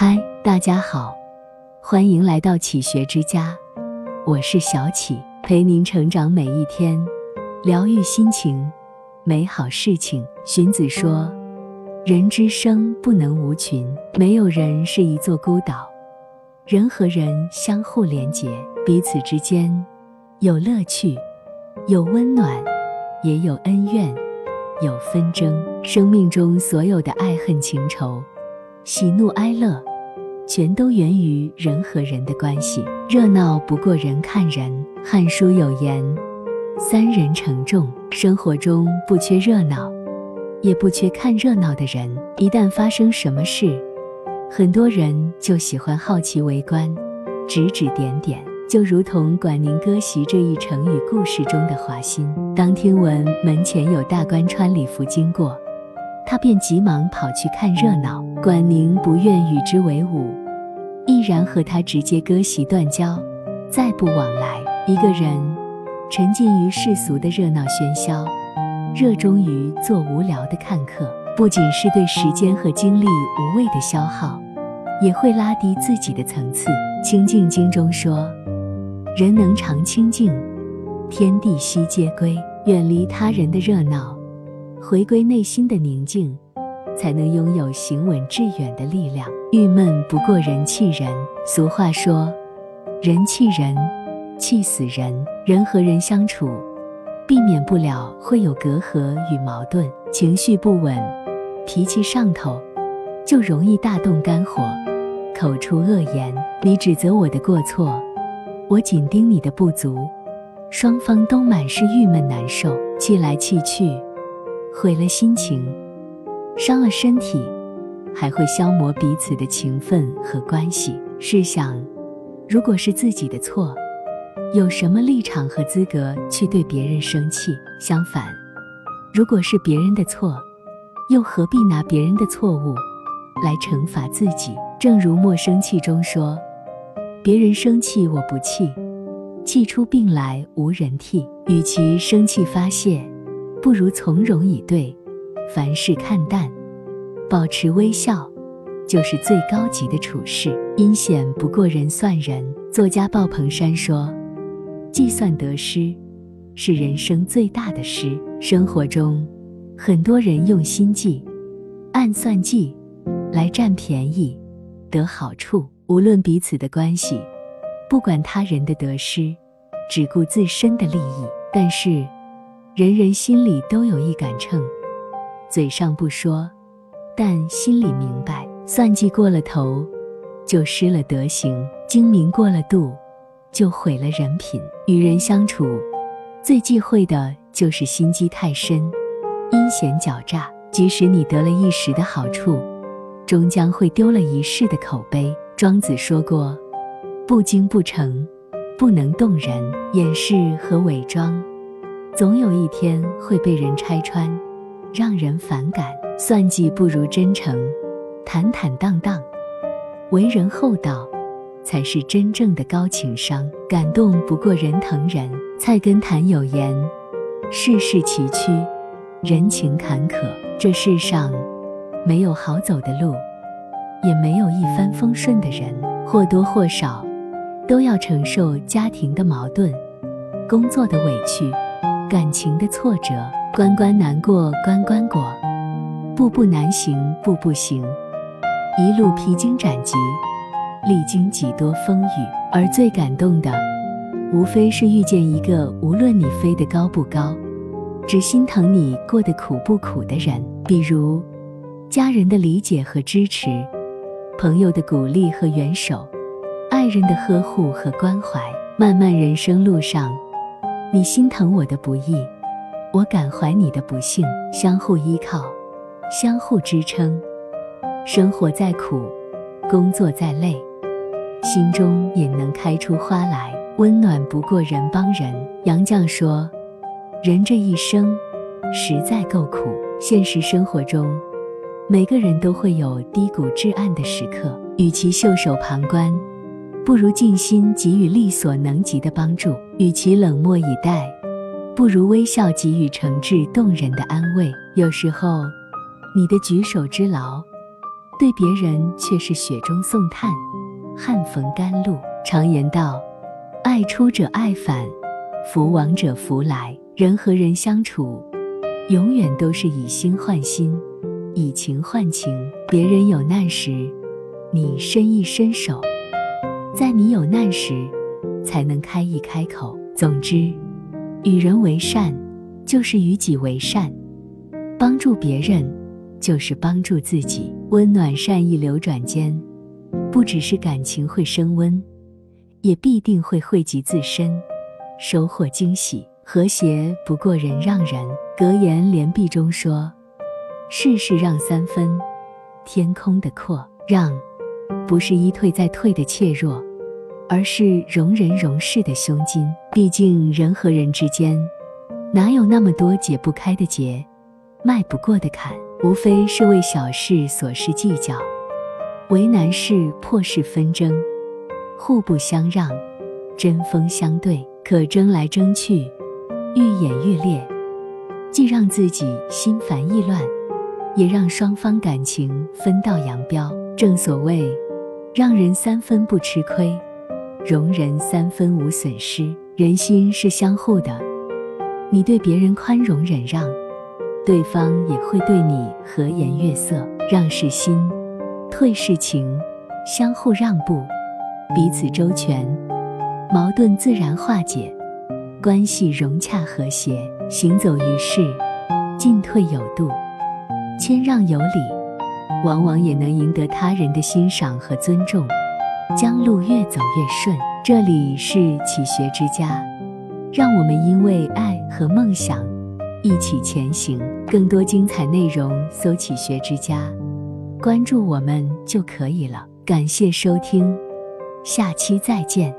嗨，大家好，欢迎来到启学之家，我是小启，陪您成长每一天，疗愈心情，美好事情。荀子说：“人之生不能无群，没有人是一座孤岛。人和人相互连结，彼此之间有乐趣，有温暖，也有恩怨，有纷争。生命中所有的爱恨情仇。”喜怒哀乐，全都源于人和人的关系。热闹不过人看人，《汉书》有言：“三人成众。”生活中不缺热闹，也不缺看热闹的人。一旦发生什么事，很多人就喜欢好奇围观，指指点点。就如同管宁割席这一成语故事中的华歆，当听闻门前有大官穿礼服经过。他便急忙跑去看热闹。管宁不愿与之为伍，毅然和他直接割席断交，再不往来。一个人沉浸于世俗的热闹喧嚣，热衷于做无聊的看客，不仅是对时间和精力无谓的消耗，也会拉低自己的层次。《清净经》中说：“人能常清净，天地悉皆归。”远离他人的热闹。回归内心的宁静，才能拥有行稳致远的力量。郁闷不过人气人。俗话说：“人气人，气死人。”人和人相处，避免不了会有隔阂与矛盾，情绪不稳，脾气上头，就容易大动肝火，口出恶言。你指责我的过错，我紧盯你的不足，双方都满是郁闷难受，气来气去。毁了心情，伤了身体，还会消磨彼此的情分和关系。试想，如果是自己的错，有什么立场和资格去对别人生气？相反，如果是别人的错，又何必拿别人的错误来惩罚自己？正如《莫生气》中说：“别人生气我不气，气出病来无人替。与其生气发泄。”不如从容以对，凡事看淡，保持微笑，就是最高级的处事。阴险不过人算人。作家鲍鹏山说：“计算得失，是人生最大的失。”生活中，很多人用心计、暗算计，来占便宜、得好处。无论彼此的关系，不管他人的得失，只顾自身的利益。但是。人人心里都有一杆秤，嘴上不说，但心里明白。算计过了头，就失了德行；精明过了度，就毁了人品。与人相处，最忌讳的就是心机太深、阴险狡诈。即使你得了一时的好处，终将会丢了一世的口碑。庄子说过：“不精不诚，不能动人。”掩饰和伪装。总有一天会被人拆穿，让人反感。算计不如真诚，坦坦荡荡，为人厚道，才是真正的高情商。感动不过人疼人。菜根谭有言：世事崎岖，人情坎坷。这世上没有好走的路，也没有一帆风顺的人，或多或少都要承受家庭的矛盾、工作的委屈。感情的挫折，关关难过关关过，步步难行步步行，一路披荆斩棘，历经几多风雨。而最感动的，无非是遇见一个无论你飞得高不高，只心疼你过得苦不苦的人。比如，家人的理解和支持，朋友的鼓励和援手，爱人的呵护和关怀。漫漫人生路上。你心疼我的不易，我感怀你的不幸，相互依靠，相互支撑。生活再苦，工作再累，心中也能开出花来。温暖不过人帮人。杨绛说：“人这一生，实在够苦。”现实生活中，每个人都会有低谷至暗的时刻，与其袖手旁观。不如尽心给予力所能及的帮助，与其冷漠以待，不如微笑给予诚挚动人的安慰。有时候，你的举手之劳，对别人却是雪中送炭，汗逢甘露。常言道：“爱出者爱返，福往者福来。”人和人相处，永远都是以心换心，以情换情。别人有难时，你伸一伸手；在你有难时，才能开一开口。总之，与人为善，就是与己为善；帮助别人，就是帮助自己。温暖善意流转间，不只是感情会升温，也必定会惠及自身，收获惊喜。和谐不过人让人。格言联璧中说：“事事让三分，天空的阔让，不是一退再退的怯弱，而是容人容事的胸襟。毕竟人和人之间，哪有那么多解不开的结，迈不过的坎？无非是为小事琐事计较，为难事破事纷争，互不相让，针锋相对，可争来争去。”愈演愈烈，既让自己心烦意乱，也让双方感情分道扬镳。正所谓，让人三分不吃亏，容人三分无损失。人心是相互的，你对别人宽容忍让，对方也会对你和颜悦色。让是心，退是情，相互让步，彼此周全，矛盾自然化解。关系融洽和谐，行走于世，进退有度，谦让有礼，往往也能赢得他人的欣赏和尊重，将路越走越顺。这里是启学之家，让我们因为爱和梦想一起前行。更多精彩内容，搜“启学之家”，关注我们就可以了。感谢收听，下期再见。